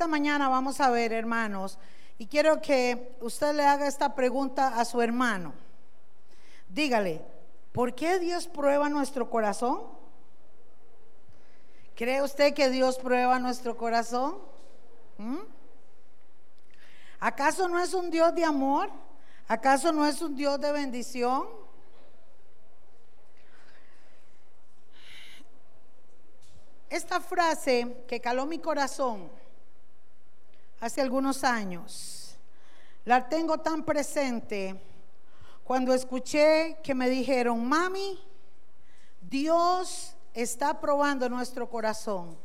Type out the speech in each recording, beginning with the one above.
Esta mañana vamos a ver, hermanos, y quiero que usted le haga esta pregunta a su hermano. Dígale, ¿por qué Dios prueba nuestro corazón? ¿Cree usted que Dios prueba nuestro corazón? ¿Mm? ¿Acaso no es un Dios de amor? ¿Acaso no es un Dios de bendición? Esta frase que caló mi corazón hace algunos años, la tengo tan presente cuando escuché que me dijeron, mami, Dios está probando nuestro corazón,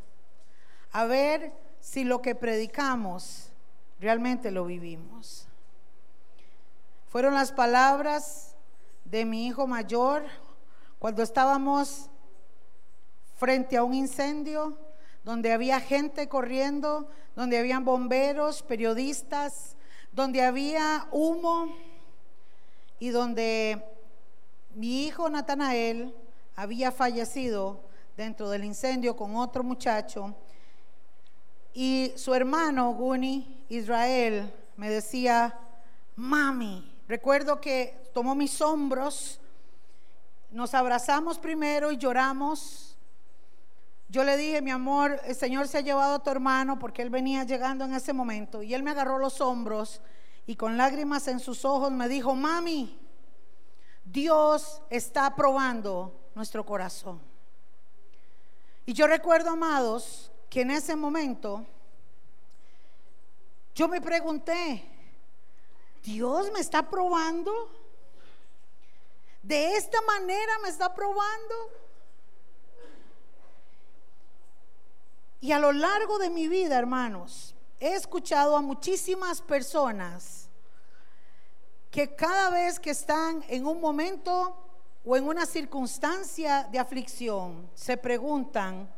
a ver si lo que predicamos realmente lo vivimos. Fueron las palabras de mi hijo mayor cuando estábamos frente a un incendio donde había gente corriendo, donde habían bomberos, periodistas, donde había humo y donde mi hijo Natanael había fallecido dentro del incendio con otro muchacho. Y su hermano Guni Israel me decía, mami, recuerdo que tomó mis hombros, nos abrazamos primero y lloramos yo le dije, mi amor, el Señor se ha llevado a tu hermano porque él venía llegando en ese momento. Y él me agarró los hombros y con lágrimas en sus ojos me dijo, mami, Dios está probando nuestro corazón. Y yo recuerdo, amados, que en ese momento yo me pregunté, ¿Dios me está probando? ¿De esta manera me está probando? Y a lo largo de mi vida, hermanos, he escuchado a muchísimas personas que cada vez que están en un momento o en una circunstancia de aflicción, se preguntan,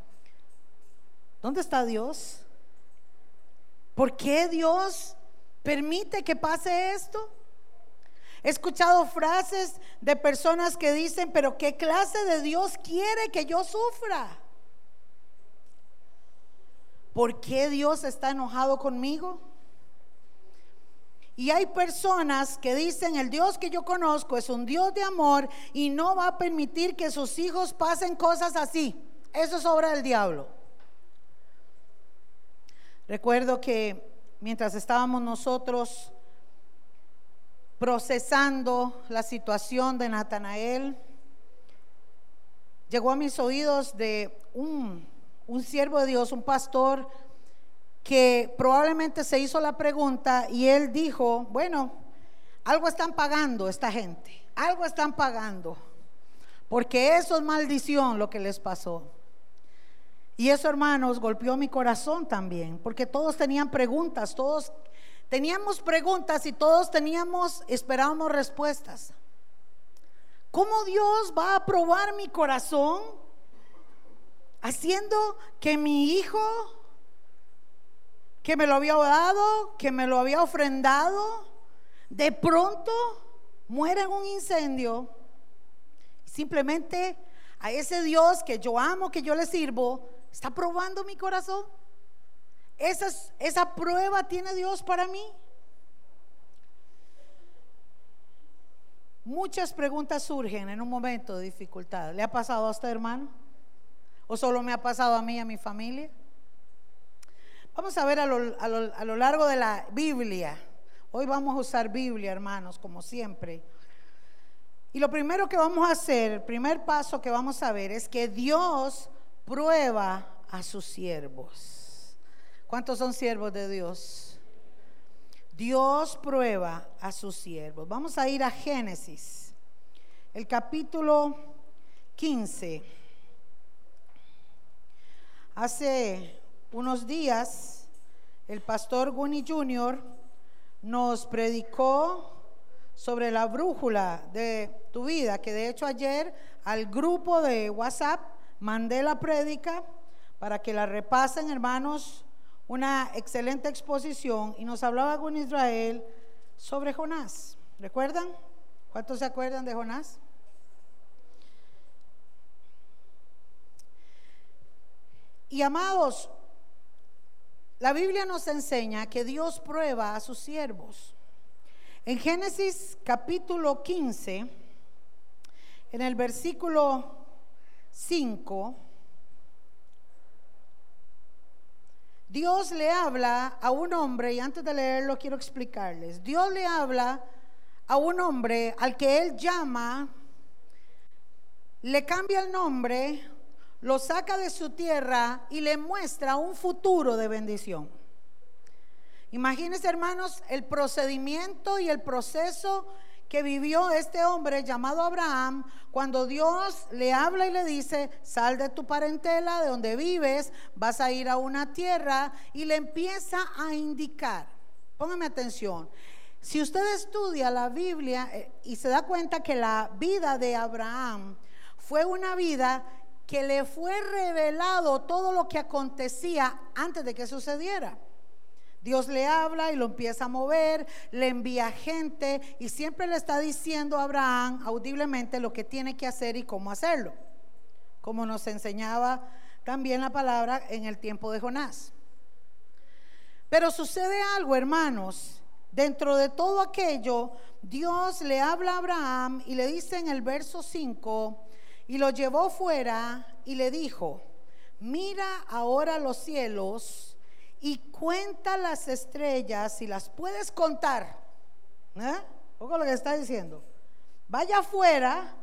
¿dónde está Dios? ¿Por qué Dios permite que pase esto? He escuchado frases de personas que dicen, pero ¿qué clase de Dios quiere que yo sufra? ¿Por qué Dios está enojado conmigo? Y hay personas que dicen, el Dios que yo conozco es un Dios de amor y no va a permitir que sus hijos pasen cosas así. Eso es obra del diablo. Recuerdo que mientras estábamos nosotros procesando la situación de Natanael, llegó a mis oídos de un un siervo de Dios, un pastor, que probablemente se hizo la pregunta y él dijo, bueno, algo están pagando esta gente, algo están pagando, porque eso es maldición lo que les pasó. Y eso, hermanos, golpeó mi corazón también, porque todos tenían preguntas, todos teníamos preguntas y todos teníamos, esperábamos respuestas. ¿Cómo Dios va a probar mi corazón? Haciendo que mi hijo, que me lo había dado, que me lo había ofrendado, de pronto muera en un incendio. Simplemente a ese Dios que yo amo, que yo le sirvo, está probando mi corazón. Esa, esa prueba tiene Dios para mí. Muchas preguntas surgen en un momento de dificultad. ¿Le ha pasado a usted, hermano? ¿O solo me ha pasado a mí y a mi familia? Vamos a ver a lo, largo de la Biblia. Hoy vamos a usar Biblia, hermanos, como siempre. Y lo primero que vamos a hacer, el primer paso que vamos a ver es que Dios prueba a sus siervos. ¿Cuántos son siervos de Dios? Dios prueba a sus siervos. Vamos a ir a Génesis, el capítulo 15. Hace unos días el pastor Guni Jr. nos predicó sobre la brújula de tu vida, que de hecho ayer al grupo de WhatsApp mandé la prédica para que la repasen, hermanos, una excelente exposición y nos hablaba con Israel sobre Jonás. ¿Recuerdan? ¿Cuántos se acuerdan de Jonás? Y amados, la Biblia nos enseña que Dios prueba a sus siervos. En Génesis capítulo 15, en el versículo 5, Dios le habla a un hombre, y antes de leerlo quiero explicarles, Dios le habla a un hombre al que él llama, le cambia el nombre, lo saca de su tierra y le muestra un futuro de bendición. Imagínense hermanos el procedimiento y el proceso que vivió este hombre llamado Abraham cuando Dios le habla y le dice, sal de tu parentela, de donde vives, vas a ir a una tierra y le empieza a indicar. Póngame atención. Si usted estudia la Biblia eh, y se da cuenta que la vida de Abraham fue una vida que le fue revelado todo lo que acontecía antes de que sucediera. Dios le habla y lo empieza a mover, le envía gente y siempre le está diciendo a Abraham audiblemente lo que tiene que hacer y cómo hacerlo, como nos enseñaba también la palabra en el tiempo de Jonás. Pero sucede algo, hermanos, dentro de todo aquello, Dios le habla a Abraham y le dice en el verso 5, y lo llevó fuera y le dijo, mira ahora los cielos y cuenta las estrellas si las puedes contar. ¿Eh? Ojo lo que está diciendo. Vaya afuera,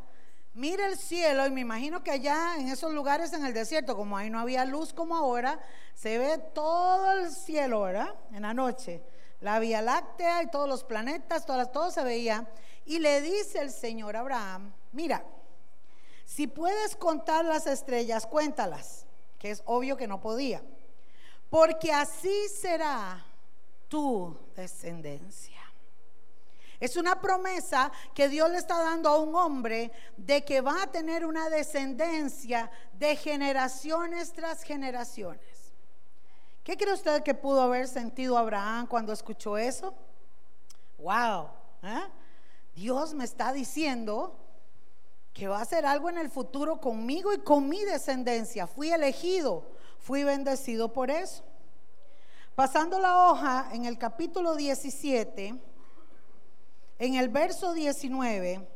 mire el cielo y me imagino que allá en esos lugares en el desierto, como ahí no había luz como ahora, se ve todo el cielo, ¿verdad? En la noche. La Vía Láctea y todos los planetas, todas, todo se veía. Y le dice el Señor Abraham, mira, si puedes contar las estrellas, cuéntalas, que es obvio que no podía porque así será tu descendencia. Es una promesa que Dios le está dando a un hombre de que va a tener una descendencia de generaciones tras generaciones. ¿Qué cree usted que pudo haber sentido Abraham cuando escuchó eso? Wow, ¿eh? Dios me está diciendo que va a hacer algo en el futuro conmigo y con mi descendencia. Fui elegido Fui bendecido por eso. Pasando la hoja en el capítulo 17, en el verso 19,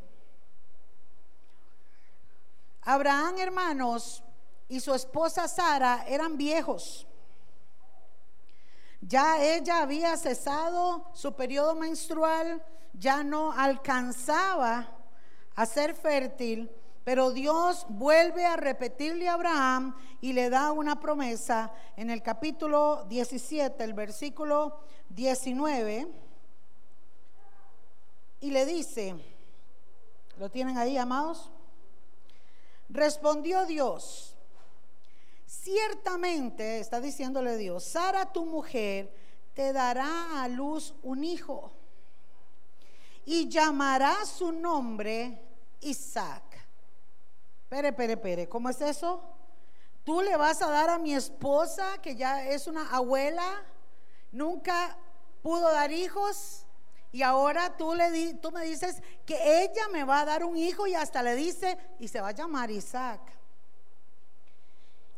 Abraham, hermanos, y su esposa Sara eran viejos. Ya ella había cesado su periodo menstrual, ya no alcanzaba a ser fértil pero Dios vuelve a repetirle a Abraham y le da una promesa en el capítulo 17, el versículo 19. Y le dice, ¿lo tienen ahí, amados? Respondió Dios, ciertamente, está diciéndole Dios, Sara tu mujer te dará a luz un hijo y llamará su nombre Isaac Pere, pere, pere, ¿cómo es eso? Tú le vas a dar a mi esposa, que ya es una abuela, nunca pudo dar hijos, y ahora tú, le tú me dices que ella me va a dar un hijo y hasta le dice, y se va a llamar Isaac.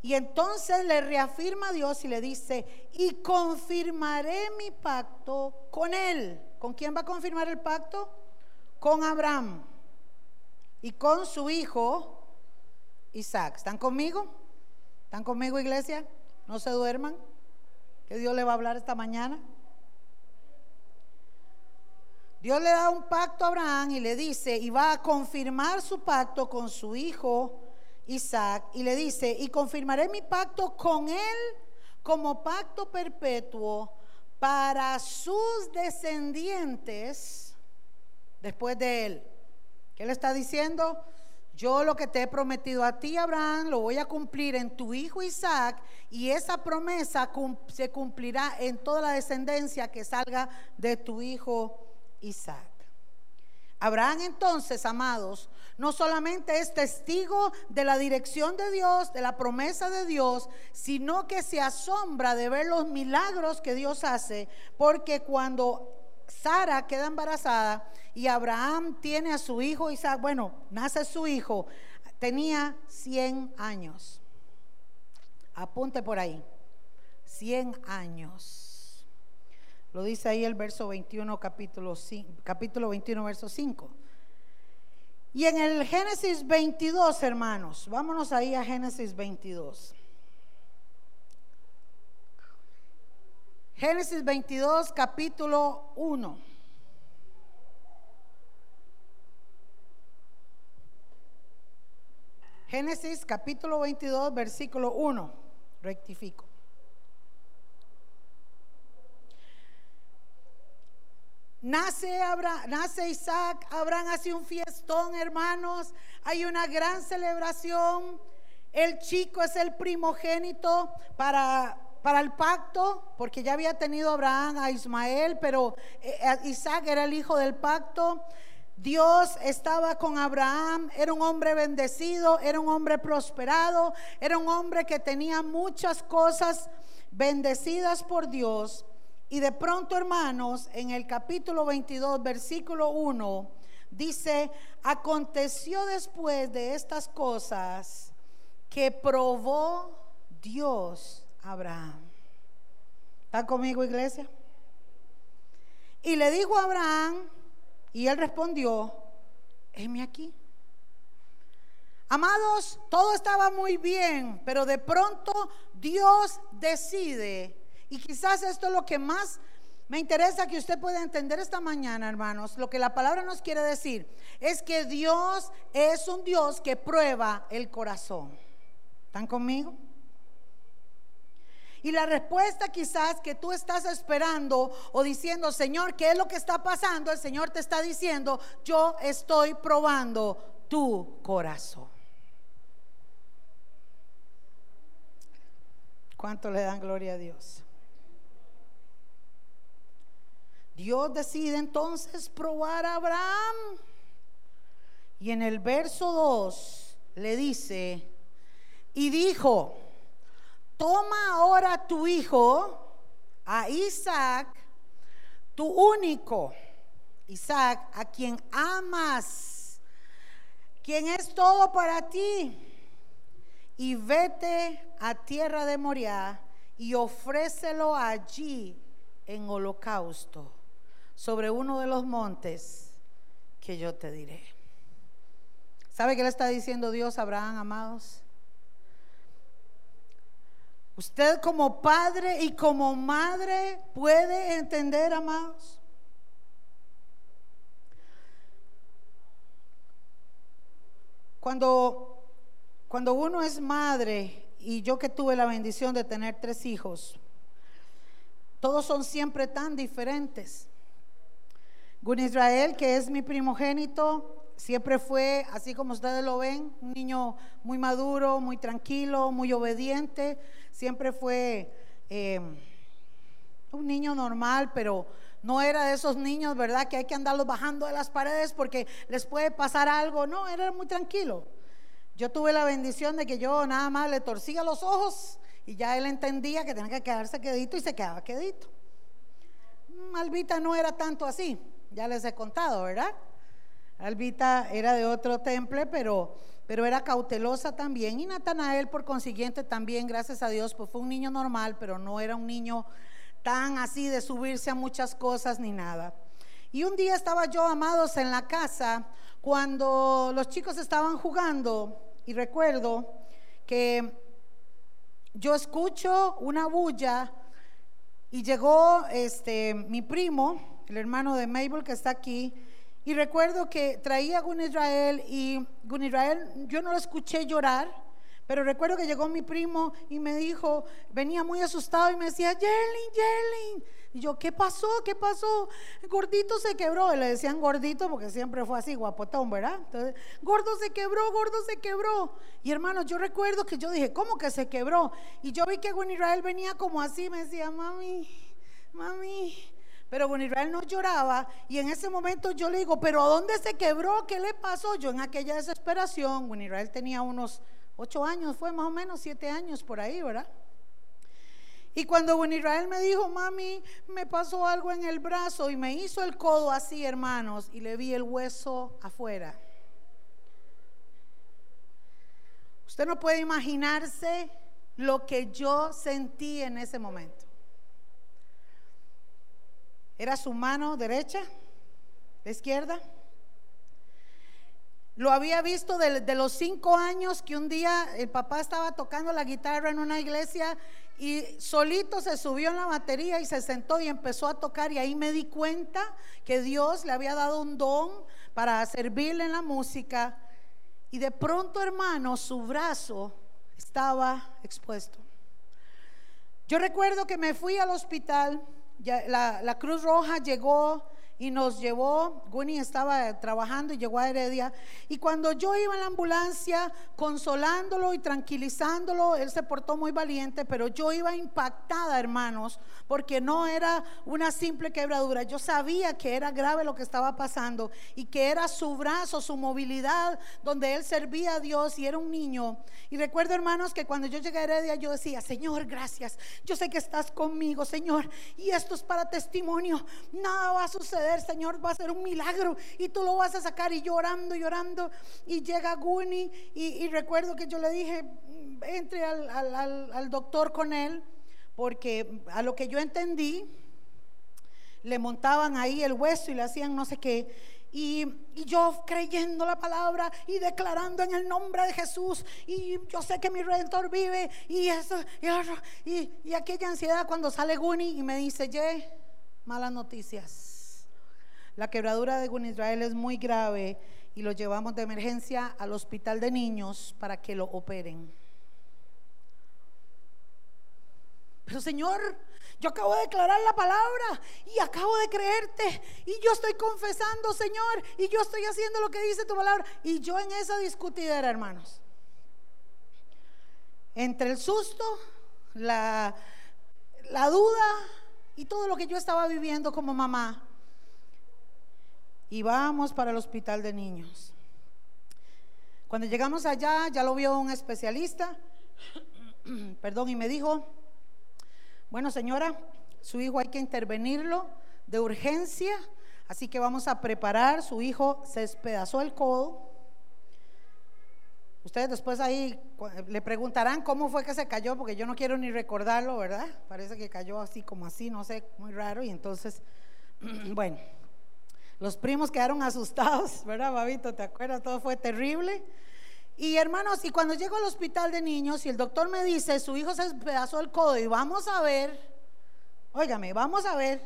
Y entonces le reafirma a Dios y le dice, y confirmaré mi pacto con él. ¿Con quién va a confirmar el pacto? Con Abraham y con su hijo Isaac. ¿Están conmigo? ¿Están conmigo, iglesia? No se duerman. Que Dios le va a hablar esta mañana. Dios le da un pacto a Abraham y le dice, y va a confirmar su pacto con su hijo Isaac, y le dice, y confirmaré mi pacto con él como pacto perpetuo para sus descendientes después de él. ¿Qué le está diciendo? yo lo que te he prometido a ti, Abraham, lo voy a cumplir en tu hijo Isaac y esa promesa se cumplirá en toda la descendencia que salga de tu hijo Isaac. Abraham entonces, amados, no solamente es testigo de la dirección de Dios, de la promesa de Dios, sino que se asombra de ver los milagros que Dios hace, porque cuando Sara queda embarazada y Abraham tiene a su hijo Isaac, bueno, nace su hijo, tenía 100 años. Apunte por ahí. 100 años. Lo dice ahí el verso 21, capítulo, 5, capítulo 21, verso 5. Y en el Génesis 22, hermanos, vámonos ahí a Génesis 22. Génesis 22, capítulo 1. Génesis capítulo 22, versículo 1. Rectifico. Nace, Isaac, Abraham hace un fiestón, hermanos. Hay una gran celebración. El chico es el primogénito para para el pacto, porque ya había tenido Abraham a Ismael, pero eh, Isaac era el hijo del pacto. Dios estaba con Abraham, era un hombre bendecido, era un hombre prosperado, era un hombre que tenía muchas cosas bendecidas por Dios. Y de pronto, hermanos, en el capítulo 22, versículo 1, dice, aconteció después de estas cosas que probó Dios Abraham. ¿Está conmigo, iglesia? Y le dijo a Abraham, y él respondió, heme aquí. Amados, todo estaba muy bien, pero de pronto Dios decide, y quizás esto es lo que más me interesa que usted pueda entender esta mañana, hermanos, lo que la palabra nos quiere decir, es que Dios es un Dios que prueba el corazón. ¿Están conmigo? Y la respuesta quizás que tú estás esperando o diciendo, Señor, ¿qué es lo que está pasando? El Señor te está diciendo, yo estoy probando tu corazón. ¿Cuánto le dan gloria a Dios? Dios decide entonces probar a Abraham. Y en el verso 2 le dice, y dijo, toma ahora tu hijo, a Isaac, tu único, Isaac, a quien amas, quien es todo para ti, y vete a tierra de Moriah y ofrécelo allí en holocausto sobre uno de los montes que yo te diré. ¿Sabe qué le está diciendo Dios a Abraham, amados? Usted como padre y como madre puede entender, amados. Cuando, cuando uno es madre, y yo que tuve la bendición de tener tres hijos, todos son siempre tan diferentes. Gun Israel, que es mi primogénito, Siempre fue, así como ustedes lo ven, un niño muy maduro, muy tranquilo, muy obediente. Siempre fue em, un niño normal, pero no era de esos niños, ¿verdad? Que hay que andarlos bajando de las paredes porque les puede pasar algo. No, era muy tranquilo. Yo tuve la bendición de que yo nada más le torcía los ojos y ya él entendía que tenía que quedarse quedito y se quedaba quedito. Malvita no era tanto así, ya les he contado, ¿verdad? Albita era de otro temple, pero, pero era cautelosa también. Y Natanael, por consiguiente, también, gracias a Dios, pues fue un niño normal, pero no era un niño tan así de subirse a muchas cosas ni nada. Y un día estaba yo, amados, en la casa cuando los chicos estaban jugando y recuerdo que yo escucho una bulla y llegó este mi primo, el hermano de Mabel que está aquí, y recuerdo que traía a Gun Israel y Gun Israel, yo no lo escuché llorar, pero recuerdo que llegó mi primo y me dijo, venía muy asustado y me decía, Yerlin, Yerlin. Y yo, ¿qué pasó? ¿Qué pasó? Gordito se quebró. Y le decían gordito porque siempre fue así, guapotón, ¿verdad? Entonces, gordo se quebró, gordo se quebró. Y hermano, yo recuerdo que yo dije, ¿cómo que se quebró? Y yo vi que Gun Israel venía como así, me decía, mami, mami, pero bueno, Israel no lloraba y en ese momento yo le digo, pero ¿a dónde se quebró? ¿Qué le pasó? Yo en aquella desesperación, bueno, Israel tenía unos ocho años, fue más o menos siete años por ahí, ¿verdad? Y cuando bueno, Israel me dijo, mami, me pasó algo en el brazo y me hizo el codo así, hermanos, y le vi el hueso afuera. Usted no puede imaginarse lo que yo sentí en ese momento. Era su mano derecha, la izquierda. Lo había visto de, de, los cinco años que un día el papá estaba tocando la guitarra en una iglesia y solito se subió en la batería y se sentó y empezó a tocar y ahí me di cuenta que Dios le había dado un don para servirle en la música y de pronto hermano su brazo estaba expuesto. Yo recuerdo que me fui al hospital, la, la Cruz Roja llegó y nos llevó, Guni estaba trabajando y llegó a Heredia, y cuando yo iba en la ambulancia consolándolo y tranquilizándolo, él se portó muy valiente, pero yo iba impactada, hermanos, porque no era una simple quebradura, yo sabía que era grave lo que estaba pasando y que era su brazo, su movilidad, donde él servía a Dios y era un niño. Y recuerdo, hermanos, que cuando yo llegué a Heredia, yo decía, Señor, gracias, yo sé que estás conmigo, Señor, y esto es para testimonio, nada va a suceder Señor, va a ser un milagro y tú lo vas a sacar. Y llorando, llorando. Y llega Guni y, recuerdo que yo le dije, entre al, doctor con él, porque a lo que yo entendí, le montaban ahí el hueso y le hacían no sé qué. Y, yo creyendo la palabra y declarando en el nombre de Jesús. Y yo sé que mi redentor vive. Y eso, y, y aquella ansiedad cuando sale Guni y me dice, Ye, malas noticias. La quebradura de Gun Israel es muy grave y lo llevamos de emergencia al hospital de niños para que lo operen. Pero Señor, yo acabo de declarar la palabra y acabo de creerte y yo estoy confesando, Señor, y yo estoy haciendo lo que dice tu palabra. Y yo en esa discutidera, hermanos, entre el susto, la, la duda y todo lo que yo estaba viviendo como mamá, y vamos para el hospital de niños. Cuando llegamos allá, ya lo vio un especialista, perdón, y me dijo, bueno señora, su hijo hay que intervenirlo de urgencia, así que vamos a preparar, su hijo se despedazó el codo. Ustedes después ahí le preguntarán cómo fue que se cayó, porque yo no quiero ni recordarlo, ¿verdad? Parece que cayó así como así, no sé, muy raro, y entonces, bueno. Los primos quedaron asustados, ¿verdad, Babito? ¿Te acuerdas? Todo fue terrible. Y hermanos, y cuando llego al hospital de niños y el doctor me dice, su hijo se despedazó el codo y vamos a ver, óigame, vamos a ver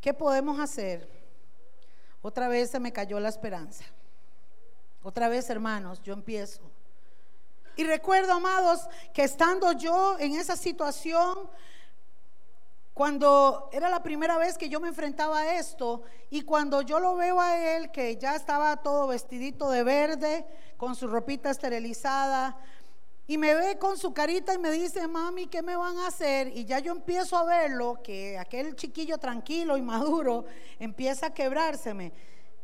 qué podemos hacer. Otra vez se me cayó la esperanza. Otra vez, hermanos, yo empiezo. Y recuerdo, amados, que estando yo en esa situación, cuando era la primera vez que yo me enfrentaba a esto y cuando yo lo veo a él que ya estaba todo vestidito de verde, con su ropita esterilizada, y me ve con su carita y me dice, mami, ¿qué me van a hacer? Y ya yo empiezo a verlo, que aquel chiquillo tranquilo y maduro empieza a quebrárseme.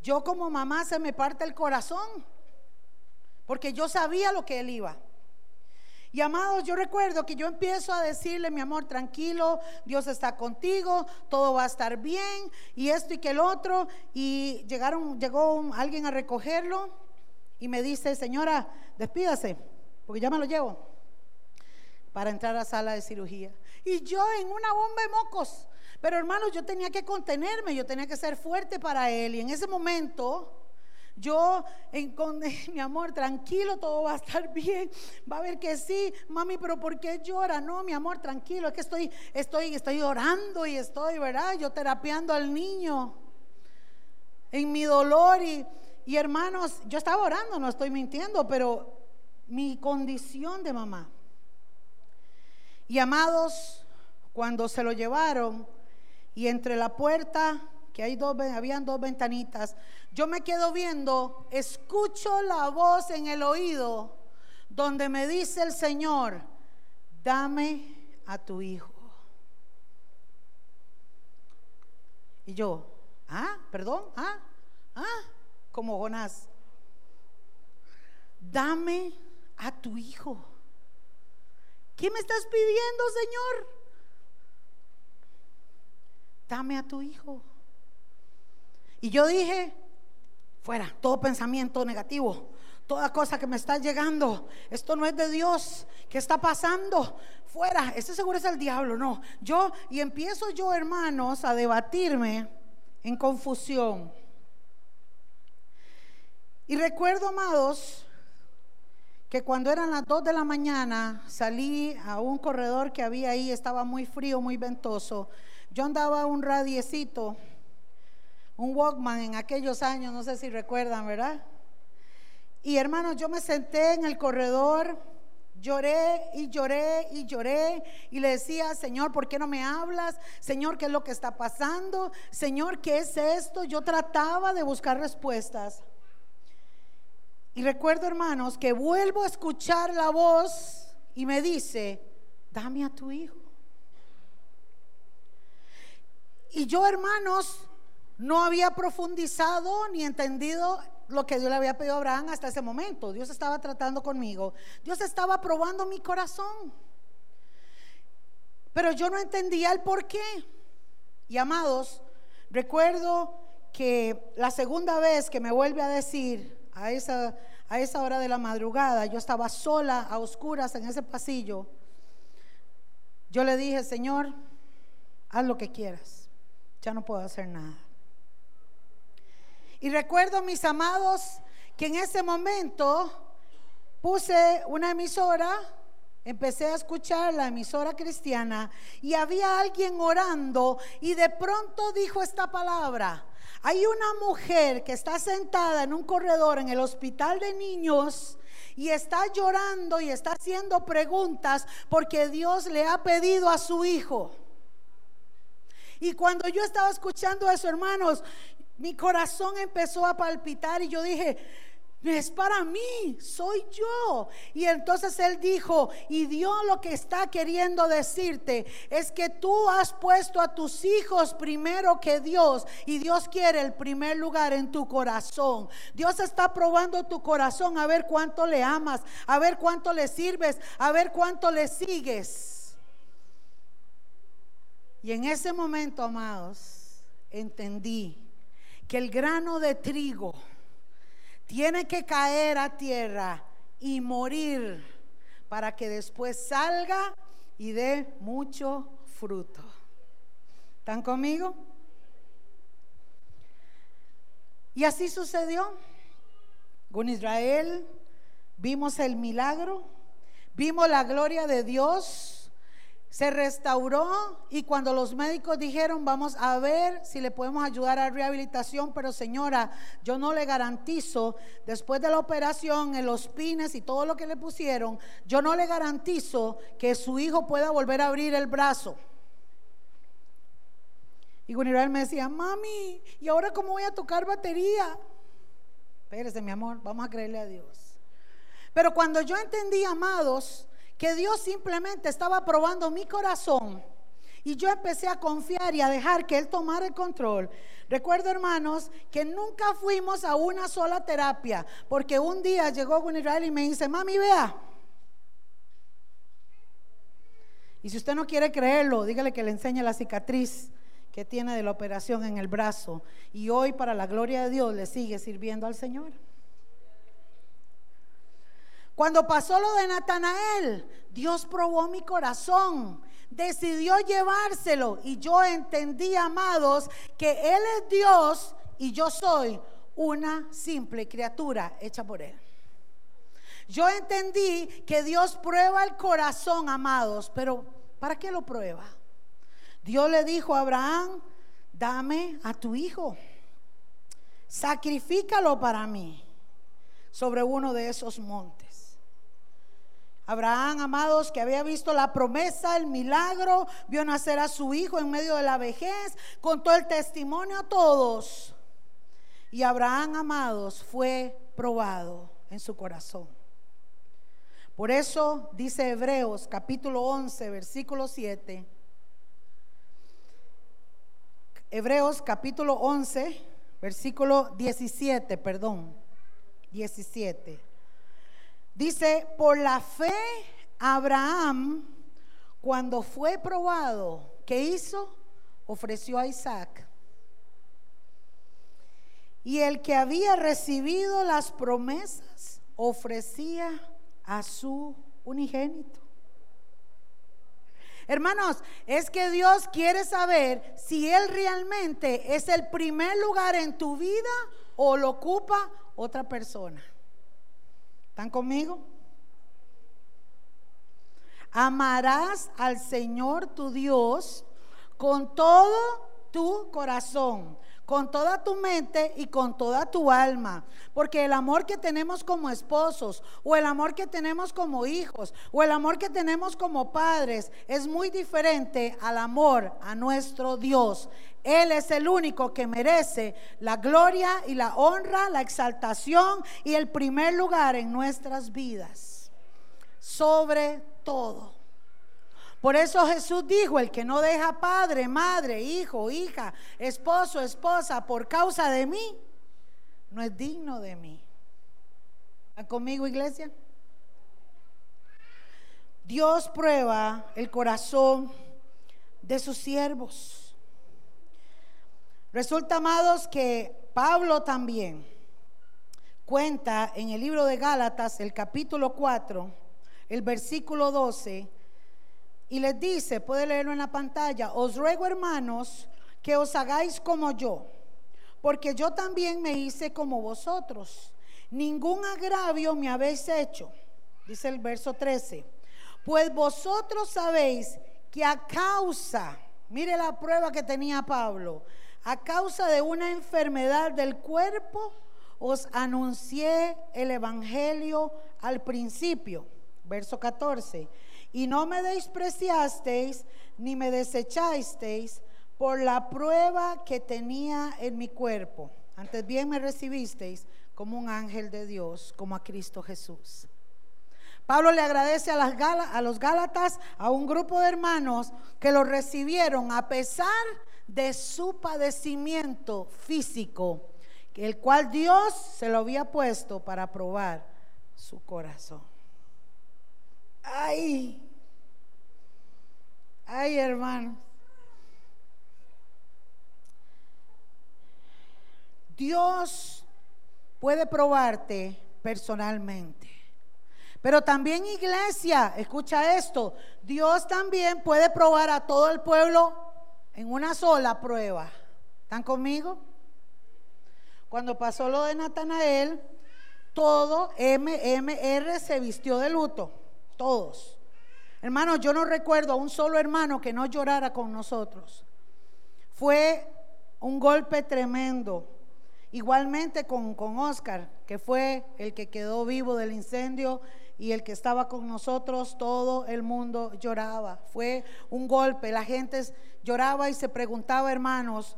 Yo como mamá se me parte el corazón, porque yo sabía lo que él iba. Y amados, yo recuerdo que yo empiezo a decirle, mi amor, tranquilo, Dios está contigo, todo va a estar bien, y esto y que el otro. Y llegaron, llegó alguien a recogerlo y me dice, señora, despídase, porque ya me lo llevo para entrar a sala de cirugía. Y yo en una bomba de mocos. Pero hermanos, yo tenía que contenerme, yo tenía que ser fuerte para él. Y en ese momento yo, mi amor, tranquilo, todo va a estar bien. Va a ver que sí, mami, pero ¿por qué llora? No, mi amor, tranquilo, es que estoy, estoy, estoy orando y estoy, ¿verdad? Yo terapiando al niño en mi dolor y, y hermanos, yo estaba orando, no estoy mintiendo, pero mi condición de mamá. Y amados, cuando se lo llevaron y entre la puerta que hay dos, habían dos ventanitas. Yo me quedo viendo, escucho la voz en el oído donde me dice el Señor, dame a tu hijo. Y yo, ah, perdón, ah, ah, como Jonás, dame a tu hijo. ¿Qué me estás pidiendo, Señor? Dame a tu hijo. Y yo dije, fuera, todo pensamiento negativo, toda cosa que me está llegando, esto no es de Dios, ¿qué está pasando? Fuera, este seguro es el diablo, no. Yo, y empiezo yo, hermanos, a debatirme en confusión. Y recuerdo, amados, que cuando eran las 2 de la mañana salí a un corredor que había ahí, estaba muy frío, muy ventoso. Yo andaba un radiecito, un Walkman en aquellos años, no sé si recuerdan, ¿verdad? Y hermanos, yo me senté en el corredor, lloré y lloré y lloré y le decía, Señor, ¿por qué no me hablas? Señor, ¿qué es lo que está pasando? Señor, ¿qué es esto? Yo trataba de buscar respuestas. Y recuerdo, hermanos, que vuelvo a escuchar la voz y me dice, dame a tu hijo. Y yo, hermanos, no había profundizado ni entendido lo que Dios le había pedido a Abraham hasta ese momento. Dios estaba tratando conmigo. Dios estaba probando mi corazón. Pero yo no entendía el por qué. Y amados, recuerdo que la segunda vez que me vuelve a decir, a esa, a esa hora de la madrugada, yo estaba sola, a oscuras en ese pasillo. Yo le dije, Señor, haz lo que quieras, ya no puedo hacer nada. Y recuerdo, mis amados, que en ese momento puse una emisora, empecé a escuchar la emisora cristiana y había alguien orando y de pronto dijo esta palabra, hay una mujer que está sentada en un corredor en el hospital de niños y está llorando y está haciendo preguntas porque Dios le ha pedido a su hijo. Y cuando yo estaba escuchando eso, hermanos, mi corazón empezó a palpitar y yo dije, es para mí, soy yo. Y entonces él dijo, y Dios lo que está queriendo decirte es que tú has puesto a tus hijos primero que Dios y Dios quiere el primer lugar en tu corazón. Dios está probando tu corazón a ver cuánto le amas, a ver cuánto le sirves, a ver cuánto le sigues. Y en ese momento, amados, entendí que el grano de trigo tiene que caer a tierra y morir para que después salga y dé mucho fruto. ¿Están conmigo? Y así sucedió. Con Israel vimos el milagro, vimos la gloria de Dios se restauró y cuando los médicos dijeron, vamos a ver si le podemos ayudar a rehabilitación, pero señora, yo no le garantizo, después de la operación, en los pines y todo lo que le pusieron, yo no le garantizo que su hijo pueda volver a abrir el brazo. Y Gunirel me decía, mami, ¿y ahora cómo voy a tocar batería? Espérese, mi amor, vamos a creerle a Dios. Pero cuando yo entendí, amados, que Dios simplemente estaba probando mi corazón y yo empecé a confiar y a dejar que Él tomara el control. Recuerdo, hermanos, que nunca fuimos a una sola terapia, porque un día llegó con Israel y me dice, mami, vea. Y si usted no quiere creerlo, dígale que le enseñe la cicatriz que tiene de la operación en el brazo. Y hoy, para la gloria de Dios, le sigue sirviendo al Señor. Cuando pasó lo de Natanael, Dios probó mi corazón, decidió llevárselo y yo entendí, amados, que Él es Dios y yo soy una simple criatura hecha por Él. Yo entendí que Dios prueba el corazón, amados, pero ¿para qué lo prueba? Dios le dijo a Abraham, dame a tu hijo, sacrifícalo para mí sobre uno de esos montes. Abraham, amados, que había visto la promesa, el milagro, vio nacer a su hijo en medio de la vejez, contó el testimonio a todos. Y Abraham, amados, fue probado en su corazón. Por eso dice Hebreos capítulo 11, versículo 7. Hebreos capítulo 11, versículo 17, perdón, 17. Dice, por la fe, Abraham, cuando fue probado, ¿qué hizo? Ofreció a Isaac. Y el que había recibido las promesas ofrecía a su unigénito. Hermanos, es que Dios quiere saber si Él realmente es el primer lugar en tu vida o lo ocupa otra persona. ¿Están conmigo? Amarás al Señor tu Dios con todo tu corazón, con toda tu mente y con toda tu alma. Porque el amor que tenemos como esposos, o el amor que tenemos como hijos, o el amor que tenemos como padres, es muy diferente al amor a nuestro Dios. Él es el único que merece la gloria y la honra, la exaltación y el primer lugar en nuestras vidas. Sobre todo. Por eso Jesús dijo, el que no deja padre, madre, hijo, hija, esposo, esposa por causa de mí, no es digno de mí. ¿Están conmigo, iglesia? Dios prueba el corazón de sus siervos. Resulta, amados, que Pablo también cuenta en el libro de Gálatas, el capítulo 4, el versículo 12, y les dice, puede leerlo en la pantalla, os ruego hermanos que os hagáis como yo, porque yo también me hice como vosotros. Ningún agravio me habéis hecho, dice el verso 13, pues vosotros sabéis que a causa, mire la prueba que tenía Pablo, a causa de una enfermedad del cuerpo, os anuncié el Evangelio al principio, verso 14 y no me despreciasteis ni me desechasteis por la prueba que tenía en mi cuerpo. Antes bien me recibisteis como un ángel de Dios, como a Cristo Jesús. Pablo le agradece a, las los Gálatas, a un grupo de hermanos que lo recibieron a pesar de su padecimiento físico, el cual Dios se lo había puesto para probar su corazón. Ay, ay hermano. Dios puede probarte personalmente. Pero también iglesia, escucha esto, Dios también puede probar a todo el pueblo en una sola prueba. ¿Están conmigo? Cuando pasó lo de Natanael, todo MMR se vistió de luto todos. Hermanos, yo no recuerdo a un solo hermano que no llorara con nosotros. Fue un golpe tremendo. Igualmente con, con Oscar, que fue el que quedó vivo del incendio y el que estaba con nosotros, todo el mundo lloraba. Fue un golpe. La gente lloraba y se preguntaba, hermanos,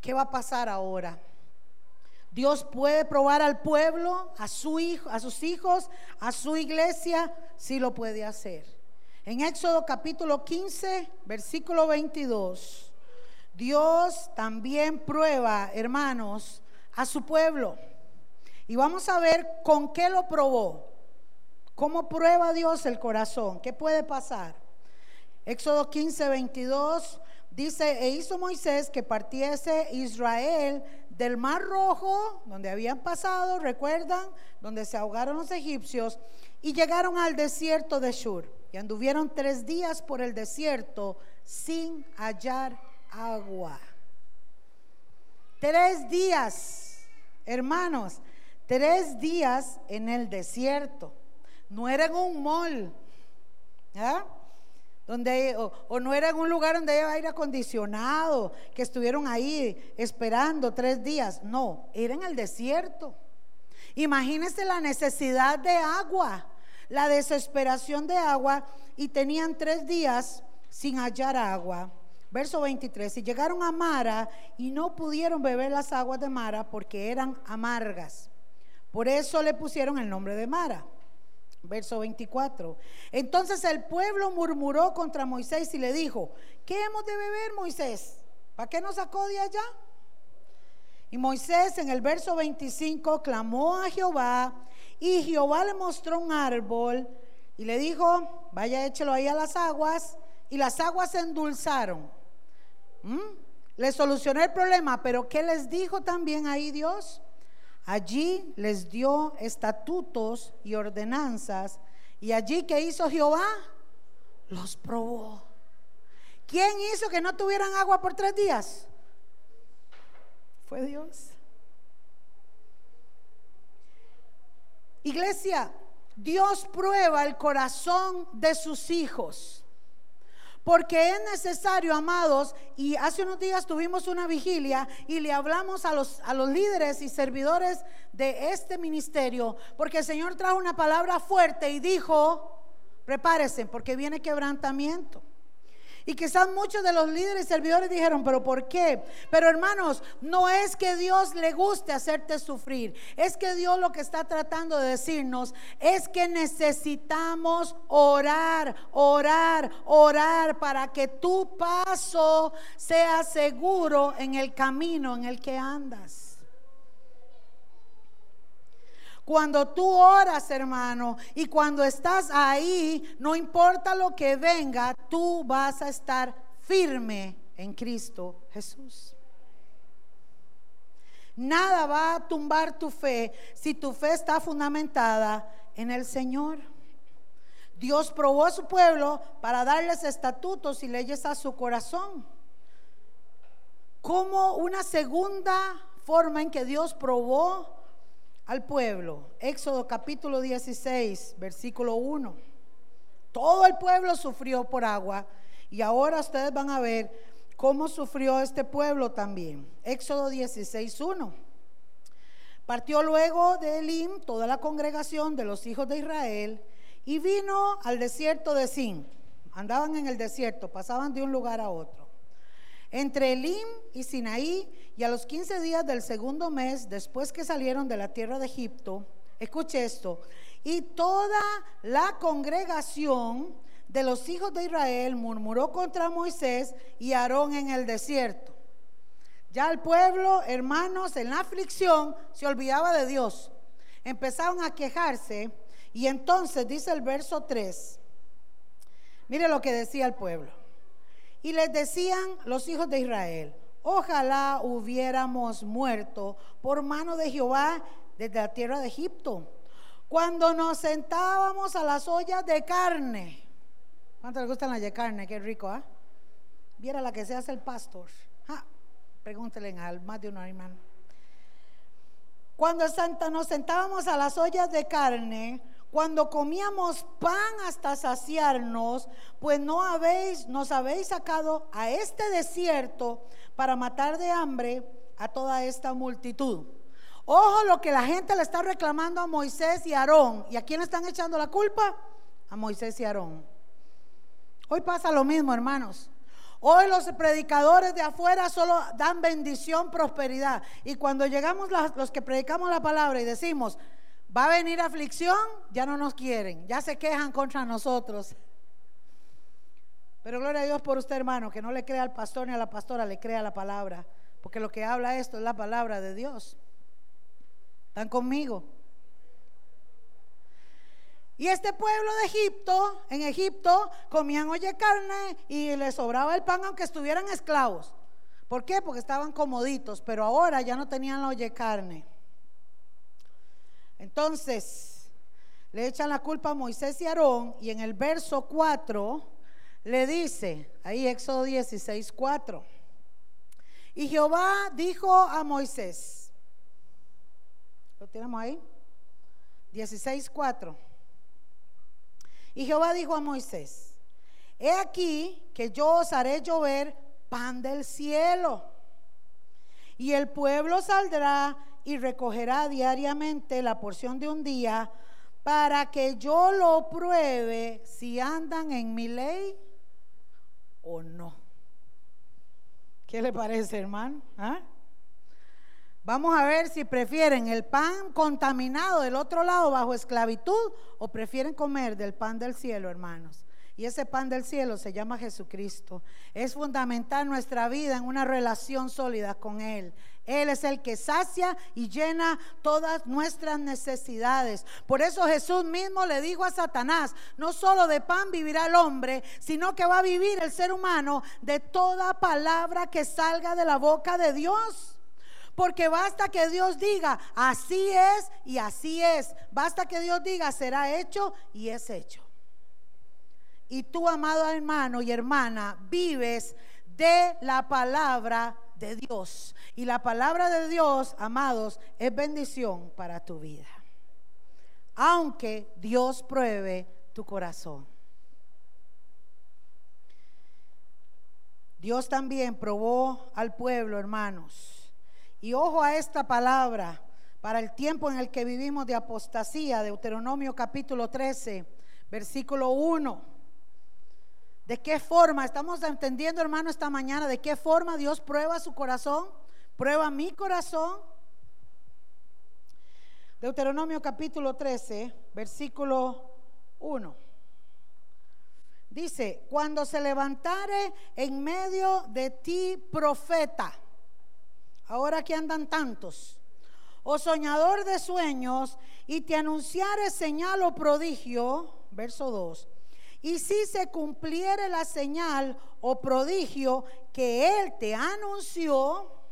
¿qué va a pasar ahora? Dios puede probar al pueblo, a su hijo, a sus hijos, a su iglesia, sí lo puede hacer. En Éxodo capítulo 15, versículo 22, Dios también prueba, hermanos, a su pueblo. Y vamos a ver con qué lo probó. ¿Cómo prueba Dios el corazón? ¿Qué puede pasar? Éxodo 15, 22 dice, e hizo Moisés que partiese Israel del Mar Rojo, donde habían pasado, recuerdan, donde se ahogaron los egipcios, y llegaron al desierto de Shur. Y anduvieron tres días por el desierto sin hallar agua. Tres días, hermanos, tres días en el desierto. No era en un. ¿ah? Donde o, no era en un lugar donde había aire acondicionado, que estuvieron ahí esperando tres días. No, era en el desierto. Imagínense la necesidad de agua, la desesperación de agua, y tenían tres días sin hallar agua. Verso 23, y llegaron a Mara y no pudieron beber las aguas de Mara porque eran amargas. Por eso le pusieron el nombre de Mara. Verso 24. Entonces el pueblo murmuró contra Moisés y le dijo, ¿qué hemos de beber, Moisés? ¿Para qué nos sacó de allá? Y Moisés en el verso 25 clamó a Jehová y Jehová le mostró un árbol y le dijo, vaya échelo ahí a las aguas y las aguas se endulzaron. ¿Mm? Le solucionó el problema, pero ¿qué les dijo también ahí Dios? Allí les dio estatutos y ordenanzas. Y allí que hizo Jehová, los probó. ¿Quién hizo que no tuvieran agua por tres días? Fue Dios. Iglesia, Dios prueba el corazón de sus hijos. Porque es necesario, amados, y hace unos días tuvimos una vigilia y le hablamos a los, a los líderes y servidores de este ministerio, porque el Señor trajo una palabra fuerte y dijo, prepárense, porque viene quebrantamiento. Y quizás muchos de los líderes y servidores dijeron, pero ¿por qué? Pero hermanos, no es que Dios le guste hacerte sufrir. Es que Dios lo que está tratando de decirnos es que necesitamos orar, orar, orar para que tu paso sea seguro en el camino en el que andas. Cuando tú oras, hermano, y cuando estás ahí, no importa lo que venga, tú vas a estar firme en Cristo Jesús. Nada va a tumbar tu fe si tu fe está fundamentada en el Señor. Dios probó a su pueblo para darles estatutos y leyes a su corazón. Como una segunda forma en que Dios probó al pueblo. Éxodo capítulo 16, versículo 1. Todo el pueblo sufrió por agua y ahora ustedes van a ver cómo sufrió este pueblo también. Éxodo 16, 1. Partió luego de Elim toda la congregación de los hijos de Israel y vino al desierto de Sin. Andaban en el desierto, pasaban de un lugar a otro. Entre Elim y Sinaí y a los 15 días del segundo mes, después que salieron de la tierra de Egipto, escuche esto, y toda la congregación de los hijos de Israel murmuró contra Moisés y Aarón en el desierto. Ya el pueblo, hermanos, en la aflicción se olvidaba de Dios. Empezaron a quejarse y entonces dice el verso 3, mire lo que decía el pueblo. Y les decían los hijos de Israel, Ojalá hubiéramos muerto por mano de Jehová desde la tierra de Egipto. Cuando nos sentábamos a las ollas de carne. ¿Cuánto le gustan las de carne? Qué rico, ¿ah? Viera la que se hace el pastor. Pregúntele al más de uno, hermano. Cuando nos sentábamos a las ollas de carne, cuando comíamos pan hasta saciarnos, pues no habéis, nos habéis sacado a este desierto para matar de hambre a toda esta multitud. Ojo lo que la gente le está reclamando a Moisés y Aarón. ¿Y a quién le están echando la culpa? A Moisés y Aarón. Hoy pasa lo mismo, hermanos. Hoy los predicadores de afuera solo dan bendición, prosperidad. Y cuando llegamos los que predicamos la palabra y decimos, Va a venir aflicción, ya no nos quieren, ya se quejan contra nosotros. Pero gloria a Dios por usted, hermano, que no le crea al pastor ni a la pastora, le crea la palabra. Porque lo que habla esto es la palabra de Dios. ¿Están conmigo? Y este pueblo de Egipto, en Egipto, comían oye carne y les sobraba el pan aunque estuvieran esclavos. ¿Por qué? Porque estaban comoditos, pero ahora ya no tenían la oye carne. Entonces, le echan la culpa a Moisés y Aarón y en el verso 4 le dice, ahí Éxodo 16, 4, y Jehová dijo a Moisés, ¿lo tenemos ahí? 16, 4. Y Jehová dijo a Moisés, he aquí que yo os haré llover pan del cielo, y el pueblo saldrá y recogerá diariamente la porción de un día para que yo lo pruebe si andan en mi ley o no. ¿Qué le parece, hermano? ¿Ah? Vamos a ver si prefieren el pan contaminado del otro lado bajo esclavitud o prefieren comer del pan del cielo, hermanos. Y ese pan del cielo se llama Jesucristo. Es fundamental nuestra vida en una relación sólida con Él. Él es el que sacia y llena todas nuestras necesidades. Por eso Jesús mismo le dijo a Satanás, no solo de pan vivirá el hombre, sino que va a vivir el ser humano de toda palabra que salga de la boca de Dios. Porque basta que Dios diga, así es y así es. Basta que Dios diga, será hecho y es hecho. Y tú, amado hermano y hermana, vives de la palabra de Dios. Y la palabra de Dios, amados, es bendición para tu vida. Aunque Dios pruebe tu corazón. Dios también probó al pueblo, hermanos. Y ojo a esta palabra para el tiempo en el que vivimos de apostasía, Deuteronomio capítulo 13, versículo 1. ¿De qué forma? Estamos entendiendo, hermano, esta mañana, de qué forma Dios prueba su corazón, prueba mi corazón. Deuteronomio capítulo 13, versículo 1. Dice, cuando se levantare en medio de ti profeta, ahora que andan tantos, o soñador de sueños, y te anunciare señal o prodigio, verso 2, y si se cumpliere la señal o prodigio que él te anunció,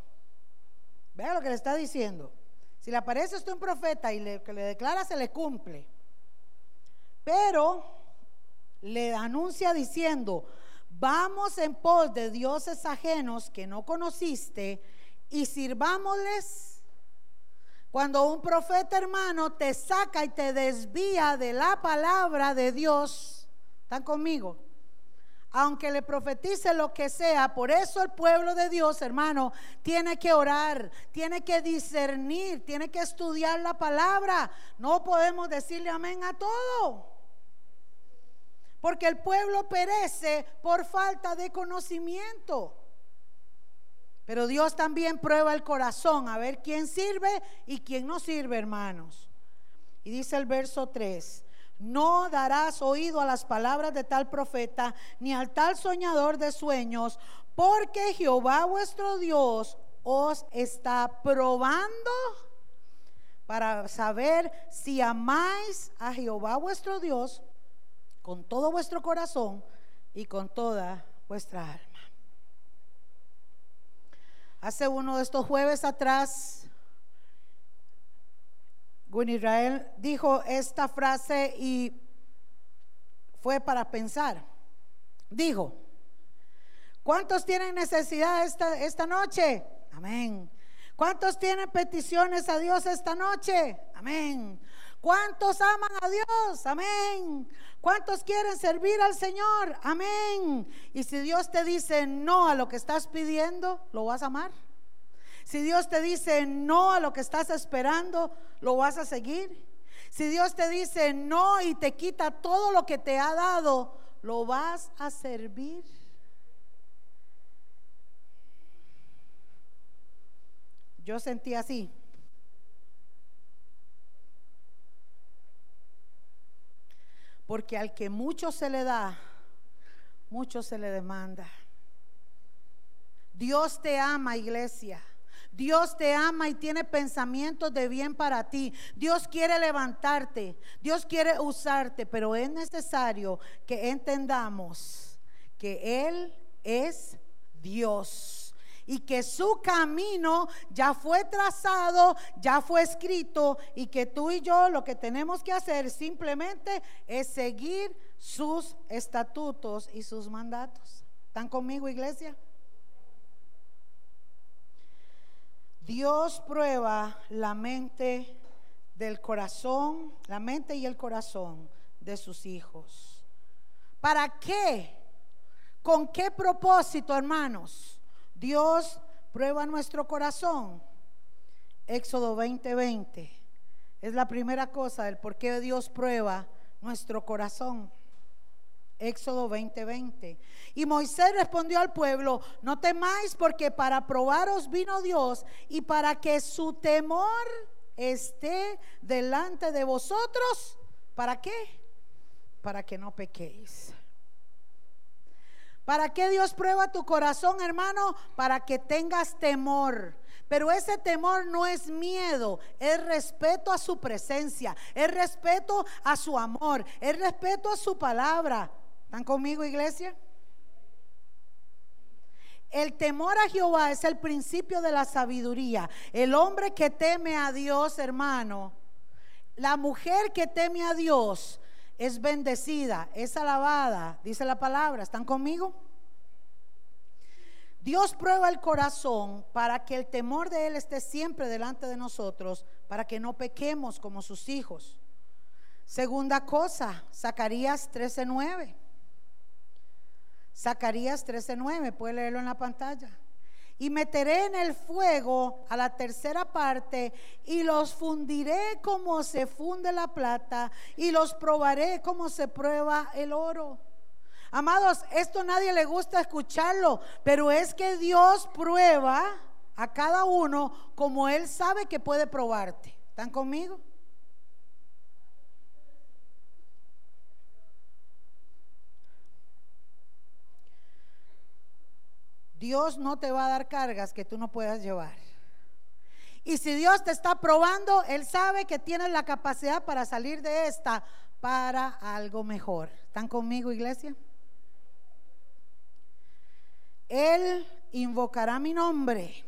vea lo que le está diciendo. Si le aparece usted un profeta y que le declara, se le cumple. Pero le anuncia diciendo, vamos en pos de dioses ajenos que no conociste y sirvámosles. Cuando un profeta hermano te saca y te desvía de la palabra de Dios, ¿Están conmigo? Aunque le profetice lo que sea, por eso el pueblo de Dios, hermano, tiene que orar, tiene que discernir, tiene que estudiar la palabra. No podemos decirle amén a todo. Porque el pueblo perece por falta de conocimiento. Pero Dios también prueba el corazón a ver quién sirve y quién no sirve, hermanos. Y dice el verso 3, no darás oído a las palabras de tal profeta, ni al tal soñador de sueños, porque Jehová vuestro Dios os está probando para saber si amáis a Jehová vuestro Dios con todo vuestro corazón y con toda vuestra alma. Hace uno de estos jueves atrás Gun Israel dijo esta frase y fue para pensar. Dijo, ¿cuántos tienen necesidad esta, esta noche? Amén. ¿Cuántos tienen peticiones a Dios esta noche? Amén. ¿Cuántos aman a Dios? Amén. ¿Cuántos quieren servir al Señor? Amén. Y si Dios te dice no a lo que estás pidiendo, ¿lo vas a amar? Si Dios te dice no a lo que estás esperando, ¿lo vas a seguir? Si Dios te dice no y te quita todo lo que te ha dado, ¿lo vas a servir? Yo sentí así. Porque al que mucho se le da, mucho se le demanda. Dios te ama, iglesia. Dios te ama y tiene pensamientos de bien para ti. Dios quiere levantarte. Dios quiere usarte, pero es necesario que entendamos que Él es Dios y que su camino ya fue trazado, ya fue escrito y que tú y yo lo que tenemos que hacer simplemente es seguir sus estatutos y sus mandatos. ¿Están conmigo, iglesia? Dios prueba la mente del corazón, la mente y el corazón de sus hijos. ¿Para qué? ¿Con qué propósito, hermanos? Dios prueba nuestro corazón. Éxodo 20:20 es la primera cosa del por qué Dios prueba nuestro corazón. Éxodo 20:20. Y Moisés respondió al pueblo, no temáis porque para probaros vino Dios y para que su temor esté delante de vosotros. ¿Para qué? Para que no pequéis. ¿Para qué Dios prueba tu corazón, hermano? Para que tengas temor. Pero ese temor no es miedo, es respeto a su presencia, es respeto a su amor, es respeto a su palabra. ¿Están conmigo, iglesia? El temor a Jehová es el principio de la sabiduría. El hombre que teme a Dios, hermano, la mujer que teme a Dios es bendecida, es alabada, dice la palabra. ¿Están conmigo? Dios prueba el corazón para que el temor de Él esté siempre delante de nosotros, para que no pequemos como sus hijos. Segunda cosa, Zacarías 13:9. Zacarías 13:9, puede leerlo en la pantalla. Y meteré en el fuego a la tercera parte y los fundiré como se funde la plata y los probaré como se prueba el oro. Amados, esto nadie le gusta escucharlo, pero es que Dios prueba a cada uno como Él sabe que puede probarte. ¿Están conmigo? Dios no te va a dar cargas que tú no puedas llevar. Y si Dios te está probando, Él sabe que tienes la capacidad para salir de esta para algo mejor. ¿Están conmigo, iglesia? Él invocará mi nombre.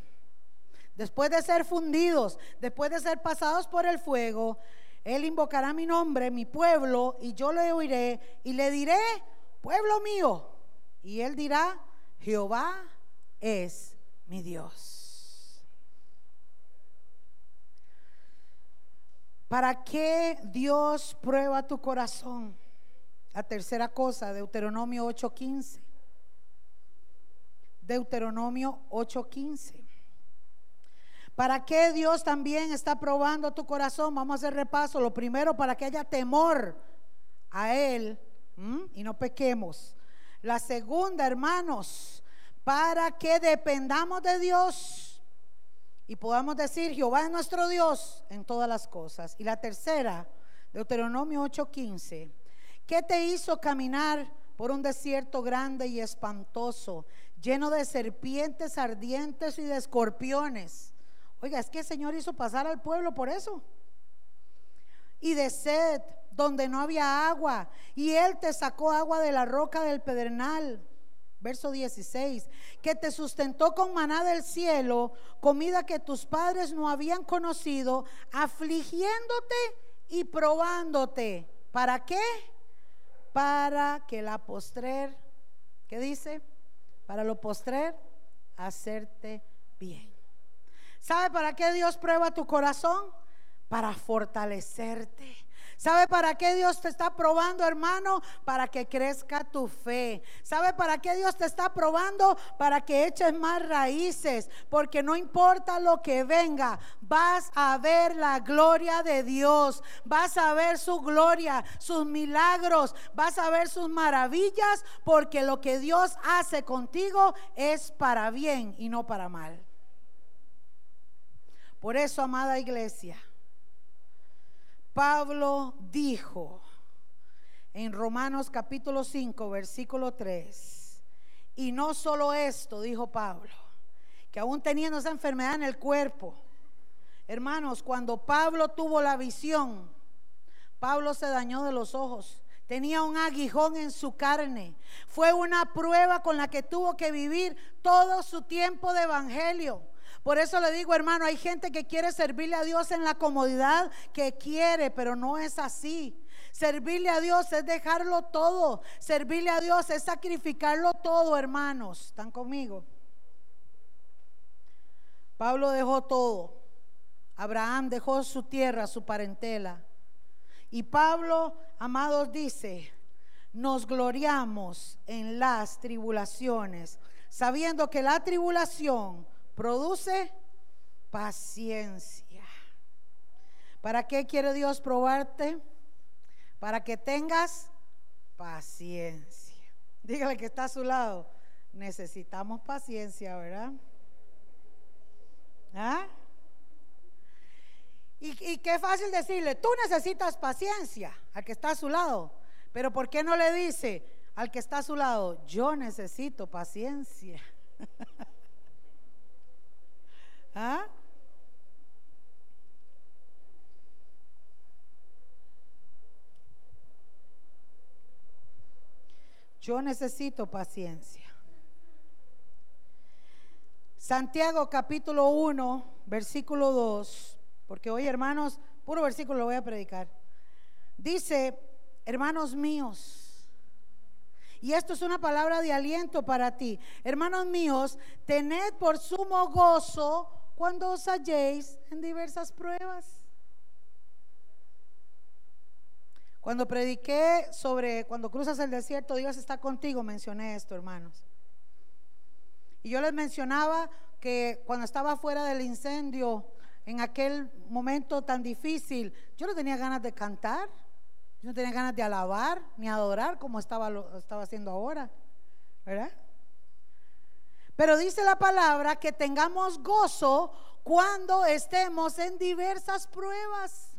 Después de ser fundidos, después de ser pasados por el fuego, Él invocará mi nombre, mi pueblo, y yo le oiré y le diré, pueblo mío. Y Él dirá, Jehová es mi Dios. ¿Para qué Dios prueba tu corazón? La tercera cosa, Deuteronomio 8:15. Deuteronomio 8:15. ¿Para qué Dios también está probando tu corazón? Vamos a hacer repaso. Lo primero, para que haya temor a Él y no pequemos. La segunda, hermanos, para que dependamos de Dios y podamos decir, Jehová es nuestro Dios en todas las cosas. Y la tercera, Deuteronomio 8:15. ¿Qué te hizo caminar por un desierto grande y espantoso? lleno de serpientes ardientes y de escorpiones. Oiga, es que el Señor hizo pasar al pueblo por eso. Y de sed, donde no había agua. Y Él te sacó agua de la roca del pedernal. Verso 16, que te sustentó con maná del cielo, comida que tus padres no habían conocido, afligiéndote y probándote. ¿Para qué? Para que la postrer, ¿qué dice? para lo postrer, hacerte bien. ¿Sabe para qué Dios prueba tu corazón? Para fortalecerte ¿Sabe para qué Dios te está probando, hermano? Para que crezca tu fe. ¿Sabe para qué Dios te está probando? Para que eches más raíces. Porque no importa lo que venga, vas a ver la gloria de Dios. Vas a ver su gloria, sus milagros. Vas a ver sus maravillas. Porque lo que Dios hace contigo es para bien y no para mal. Por eso, amada iglesia. Pablo dijo en Romanos capítulo 5, versículo 3, y no solo esto, dijo Pablo, que aún teniendo esa enfermedad en el cuerpo, hermanos, cuando Pablo tuvo la visión, Pablo se dañó de los ojos. Tenía un aguijón en su carne. Fue una prueba con la que tuvo que vivir todo su tiempo de evangelio. Por eso le digo, hermano, hay gente que quiere servirle a Dios en la comodidad que quiere, pero no es así. Servirle a Dios es dejarlo todo. Servirle a Dios es sacrificarlo todo, hermanos. ¿Están conmigo? Pablo dejó todo. Abraham dejó su tierra, su parentela. Y Pablo, amados, dice, nos gloriamos en las tribulaciones, sabiendo que la tribulación produce paciencia. ¿Para qué quiere Dios probarte? Para que tengas paciencia. Dígale que está a su lado. Necesitamos paciencia, ¿verdad? ¿Ah? Y, y, qué fácil decirle, tú necesitas paciencia al que está a su lado. Pero ¿por qué no le dice al que está a su lado, yo necesito paciencia? ¿Ah? Yo necesito paciencia. Santiago capítulo 1, versículo 2, porque hoy hermanos, puro versículo lo voy a predicar. Dice, hermanos míos, y esto es una palabra de aliento para ti, hermanos míos, tened por sumo gozo cuando os halléis en diversas pruebas. Cuando prediqué sobre cuando cruzas el desierto, Dios está contigo, mencioné esto, hermanos. Y yo les mencionaba que cuando estaba fuera del incendio, en aquel momento tan difícil, yo no tenía ganas de cantar, yo no tenía ganas de alabar ni adorar como estaba, estaba haciendo ahora, ¿verdad? Pero dice la palabra que tengamos gozo cuando estemos en diversas pruebas.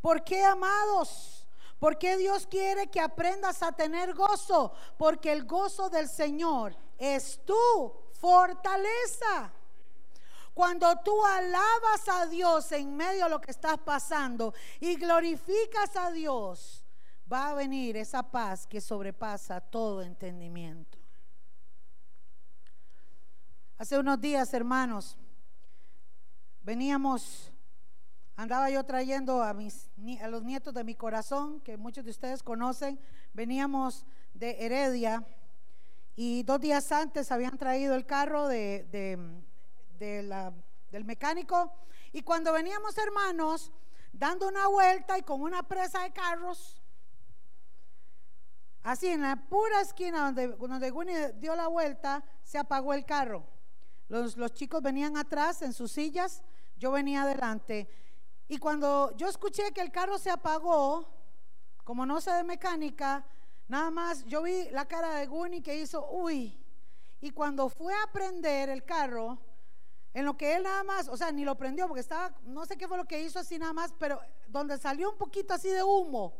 ¿Por qué, amados? ¿Por qué Dios quiere que aprendas a tener gozo? Porque el gozo del Señor es tu fortaleza. Cuando tú alabas a Dios en medio de lo que estás pasando y glorificas a Dios, va a venir esa paz que sobrepasa todo entendimiento. Hace unos días, hermanos, veníamos, andaba yo trayendo a, mis, a los nietos de mi corazón, que muchos de ustedes conocen, veníamos de Heredia y dos días antes habían traído el carro de, del mecánico. Y cuando veníamos hermanos, dando una vuelta y con una presa de carros, así en la pura esquina donde, donde dio la vuelta, se apagó el carro. Los, chicos venían atrás en sus sillas, yo venía adelante. Y cuando yo escuché que el carro se apagó, como no sé de mecánica, Nada más, yo vi la cara de Guni que hizo, uy. Y cuando fue a prender el carro, en lo que él nada más, o sea, ni lo prendió porque estaba, no sé qué fue lo que hizo así nada más, pero donde salió un poquito así de humo,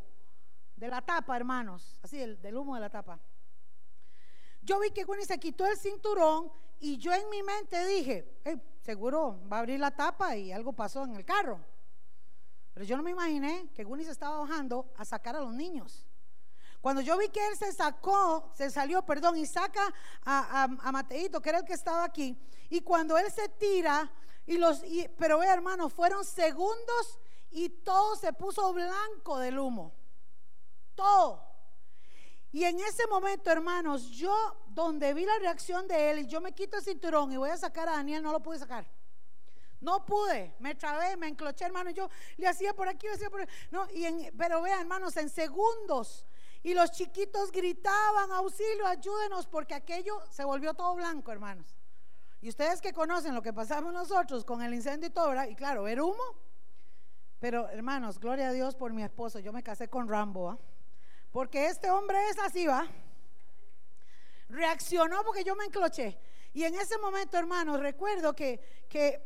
de la tapa, hermanos, así del, humo de la tapa. Yo vi que Guni se quitó el cinturón y yo en mi mente dije, seguro va a abrir la tapa y algo pasó en el carro. Pero yo no me imaginé que Guni se estaba bajando a sacar a los niños. Cuando yo vi que él se sacó, se salió, perdón, y saca a, a, Mateito, que era el que estaba aquí, y cuando él se tira, y los, pero ve hermano, fueron segundos y todo se puso blanco del humo. Todo. Y en ese momento, hermanos, yo donde vi la reacción de él, yo me quito el cinturón y voy a sacar a Daniel, no lo pude sacar. No pude, me trabé, me encloché, hermano. Yo le hacía por aquí, le hacía por aquí. No, pero vean, hermanos, en segundos y los chiquitos gritaban, auxilio, ayúdenos, porque aquello se volvió todo blanco, hermanos. Y ustedes que conocen lo que pasamos nosotros con el incendio y todo, ¿verdad? Y claro, ver humo. Pero hermanos, gloria a Dios por mi esposo. Yo me casé con Rambo, ¿ah? Porque este hombre es así, ¿va? Reaccionó porque yo me encloché. Y en ese momento, hermanos, recuerdo que, que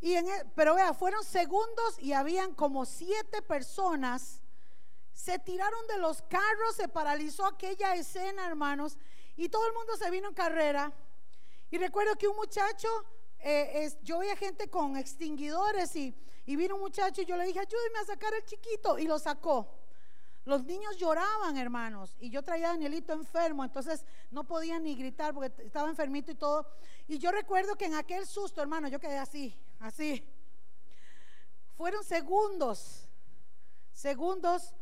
y en, e, pero vea, fueron segundos y habían como siete personas se tiraron de los carros, se paralizó aquella escena, hermanos, y todo el mundo se vino en carrera. Y recuerdo que un muchacho, eh, yo veía gente con extinguidores y, y vino un muchacho y yo le dije, ayúdeme a sacar al chiquito, y lo sacó. Los niños lloraban, hermanos, y yo traía a Danielito enfermo, entonces no podía ni gritar porque estaba enfermito y todo. Y yo recuerdo que en aquel susto, hermano, yo quedé así, así. Fueron segundos, segundos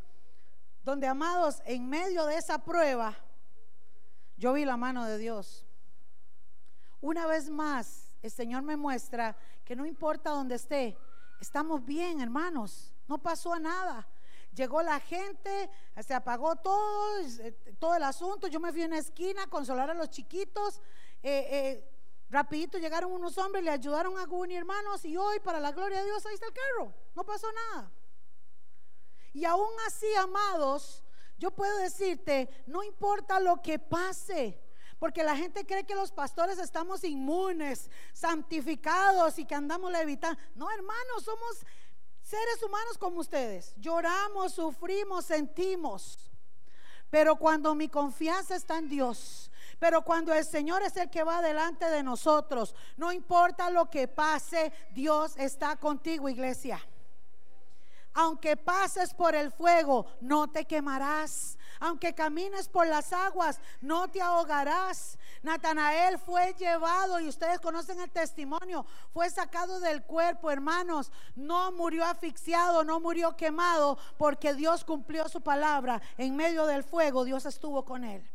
donde, amados, en medio de esa prueba, yo vi la mano de Dios. Una vez más, el Señor me muestra que no importa donde esté, estamos bien, hermanos, no pasó nada. Llegó la gente, se apagó todo, eh, todo el asunto. Yo me fui a una esquina a consolar a los chiquitos. Eh, eh, rapidito llegaron unos hombres, le ayudaron a Guni, hermanos, y hoy, para la gloria de Dios, ahí está el carro. No pasó nada. Y aún así, amados, yo puedo decirte, no importa lo que pase. Porque la gente cree que los pastores estamos inmunes, santificados y que andamos levitando. No, hermanos, somos seres humanos como ustedes. Lloramos, sufrimos, sentimos. Pero cuando mi confianza está en Dios, pero cuando el Señor es el que va delante de nosotros, no importa lo que pase, Dios está contigo, iglesia. Aunque pases por el fuego, no te quemarás. Aunque camines por las aguas, no te ahogarás. Natanael fue llevado, y ustedes conocen el testimonio, fue sacado del cuerpo, hermanos. No murió asfixiado, no murió quemado, porque Dios cumplió su palabra. En medio del fuego, Dios estuvo con él.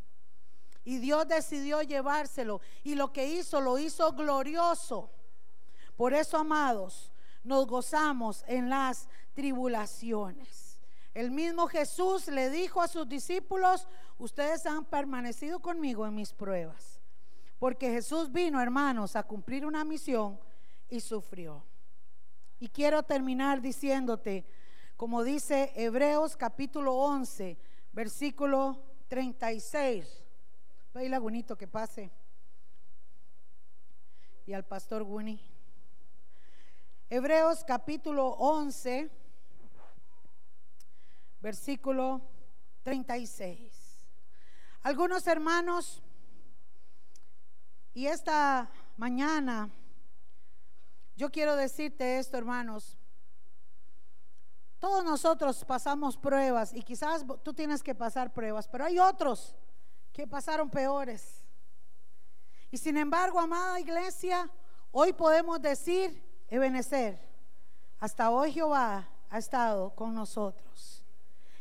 Y Dios decidió llevárselo. Y lo que hizo, lo hizo glorioso. Por eso, amados, nos gozamos en las tribulaciones. El mismo Jesús le dijo a sus discípulos, ustedes han permanecido conmigo en mis pruebas. Porque Jesús vino, hermanos, a cumplir una misión y sufrió. Y quiero terminar diciéndote, como dice Hebreos capítulo 11, versículo 36. Voy a bonito que pase. Y al pastor Winnie. Hebreos capítulo 11, versículo 36. Algunos hermanos, y esta mañana yo quiero decirte esto, hermanos. Todos nosotros pasamos pruebas y quizás tú tienes que pasar pruebas, pero hay otros que pasaron peores. Y sin embargo, amada iglesia, hoy podemos decir, Ebenecer, hasta hoy Jehová ha estado con nosotros.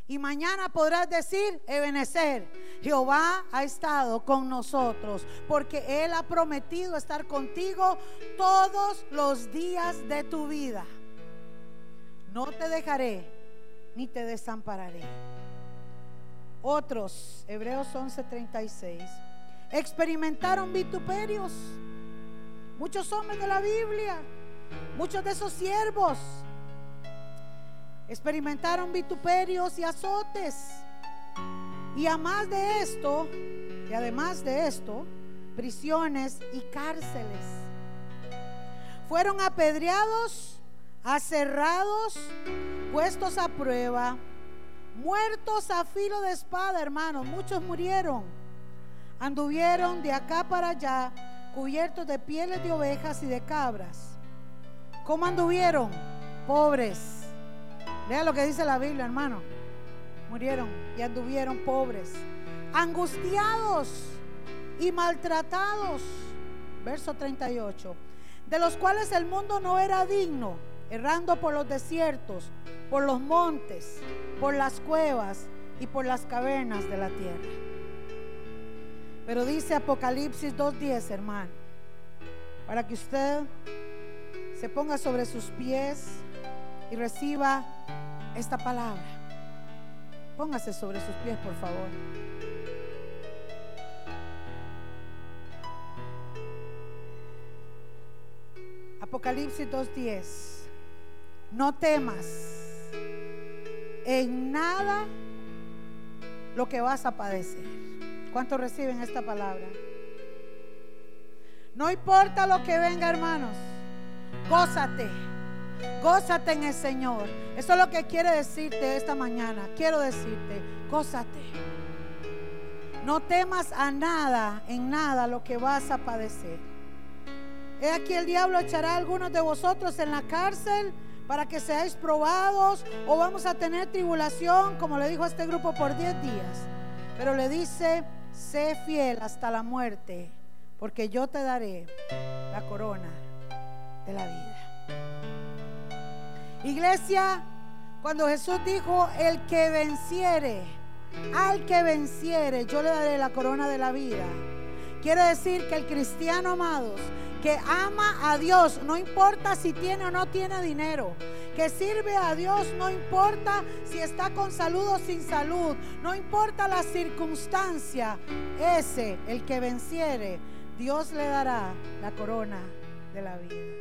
Y mañana podrás decir, Ebenecer, Jehová ha estado con nosotros, porque Él ha prometido estar contigo todos los días de tu vida. No te dejaré ni te desampararé. Otros, Hebreos 11:36, experimentaron vituperios. Muchos hombres de la Biblia Muchos de esos siervos experimentaron vituperios y azotes. Y además de esto, y además de esto, prisiones y cárceles. Fueron apedreados, aserrados, puestos a prueba, muertos a filo de espada, hermanos. Muchos murieron. Anduvieron de acá para allá, cubiertos de pieles de ovejas y de cabras ¿Cómo anduvieron? Pobres. Lea lo que dice la Biblia, hermano. Murieron y anduvieron pobres. Angustiados y maltratados. Verso 38. De los cuales el mundo no era digno, errando por los desiertos, por los montes, por las cuevas y por las cavernas de la tierra. Pero dice Apocalipsis 2.10, hermano, para que usted se ponga sobre sus pies y reciba esta palabra. Póngase sobre sus pies, por favor. Apocalipsis 2.10. No temas en nada lo que vas a padecer. ¿Cuántos reciben esta palabra? No importa lo que venga, hermanos. Gózate. Gózate en el Señor. Eso es lo que quiere decirte esta mañana. Quiero decirte, gózate. No temas a nada, en nada lo que vas a padecer. He aquí el diablo echará a algunos de vosotros en la cárcel para que seáis probados o vamos a tener tribulación, como le dijo a este grupo, por 10 días. Pero le dice, sé fiel hasta la muerte, porque yo te daré la corona la vida. Iglesia, cuando Jesús dijo, el que venciere, al que venciere, yo le daré la corona de la vida. Quiere decir que el cristiano, amados, que ama a Dios, no importa si tiene o no tiene dinero, que sirve a Dios, no importa si está con salud o sin salud, no importa la circunstancia, ese, el que venciere, Dios le dará la corona de la vida.